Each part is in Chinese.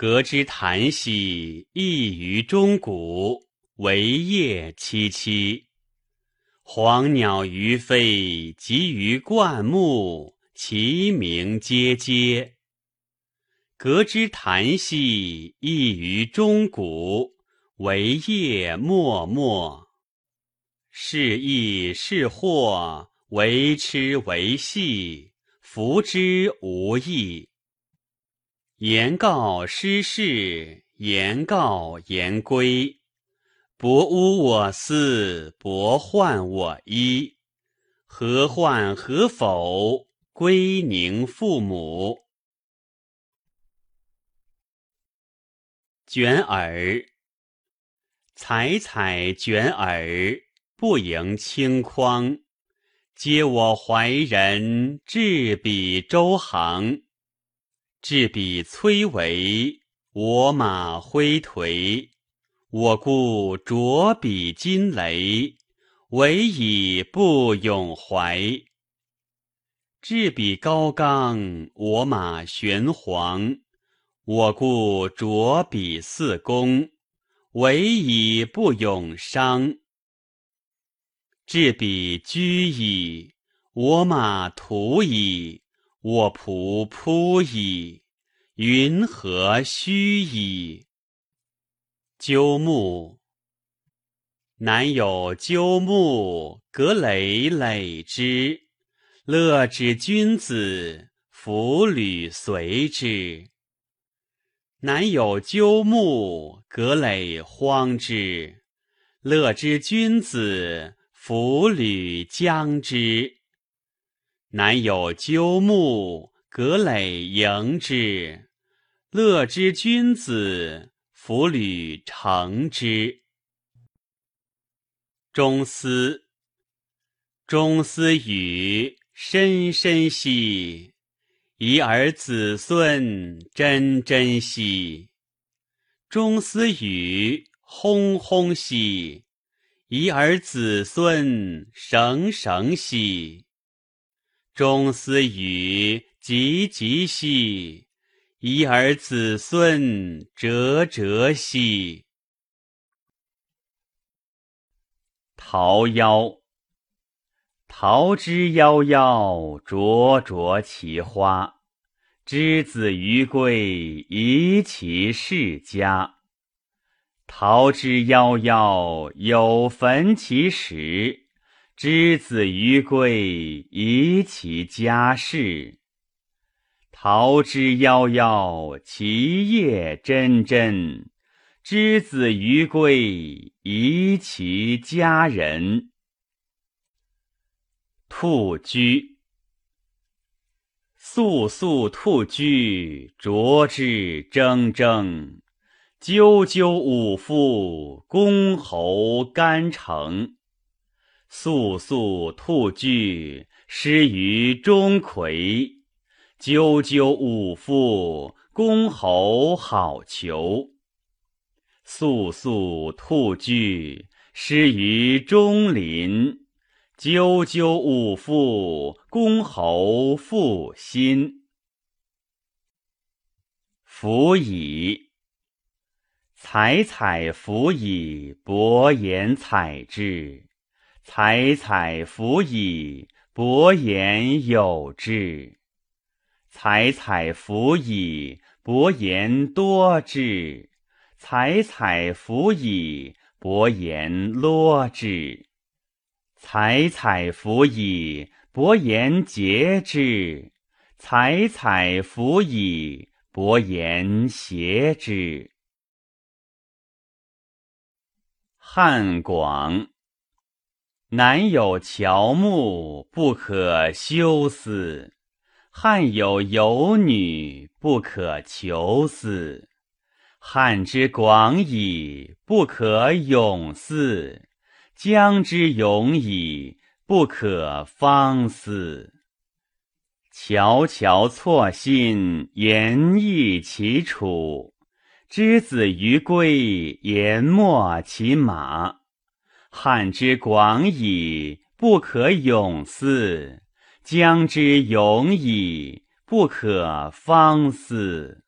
隔之檀兮，异于钟鼓，惟叶萋萋。黄鸟于飞，集于灌木，其鸣喈喈。隔之檀兮，异于钟鼓，惟叶脉脉。是益是祸，为痴为戏，弗之无益。言告失事，言告言归。伯污我思，伯患我衣。何患何否？归宁父母。卷耳，采采卷耳，不盈顷筐。嗟我怀人，置彼周行。置彼崔嵬，我马挥颓。我故着彼金雷，惟以不永怀。置彼高冈，我马玄黄。我故着彼四公，惟以不永伤。置彼居矣，我马图矣。我仆扑矣，云何须矣？鸠木，南有鸠木，葛藟藟之。乐之君子，弗履随之。南有鸠木，葛藟荒之。乐之君子，弗履将之。南有鸠木，葛藟萦之。乐之君子，弗履成之。中思，中思语，深深兮；遗而子孙，真真兮。中思语，轰轰兮；遗而子孙，绳绳兮。中思语，急急兮；遗而子孙，哲哲兮。桃夭，桃之夭夭，灼灼其花。之子于归，宜其室家。桃之夭夭，有逢其实。之子于归，宜其家室。桃之夭夭，其叶蓁蓁。之子于归，宜其家人。兔居，肃肃兔居，啄之铮铮。赳赳武夫，公侯干城。肃肃兔居，失于钟馗。赳赳武夫，公侯好逑。肃肃兔居，失于钟林。赳赳武夫，公侯复心。弗以，采采弗以，伯言采之。采采弗以，伯言有之。采采弗以，伯言多之。采采弗以伯言罗之；采采弗以伯言节之；采采弗以伯言谐之。汉广。南有乔木，不可休思；汉有游女，不可求思。汉之广矣，不可泳思；江之永矣，不可方思。悄悄错信，言益其楚；之子于归，言秣其马。汉之广矣，不可泳思；江之永矣，不可方思。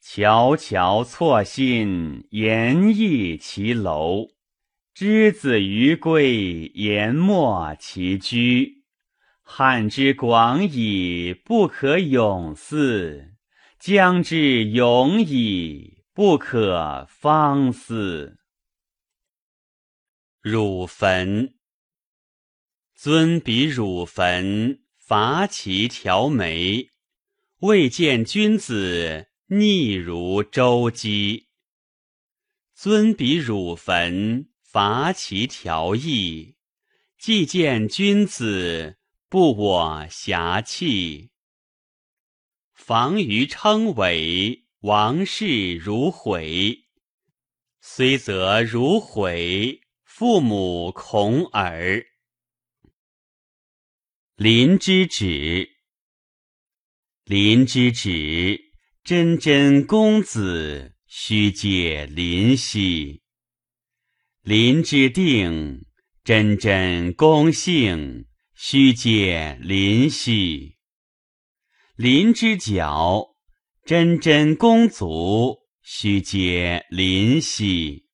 翘翘错薪，言益其楼；之子于归，言没其居。汉之广矣，不可泳思；江之永矣，不可方思。汝坟，尊比汝坟，伐其条眉。未见君子逆如周姬。尊比汝坟，伐其条翼。既见君子，不我遐弃。防于称伟，王室如毁。虽则如毁。父母恐耳。临之止，临之止，真真公子，须借临兮。临之定，真真公姓，须借临兮。临之角，真真公足，须借临兮。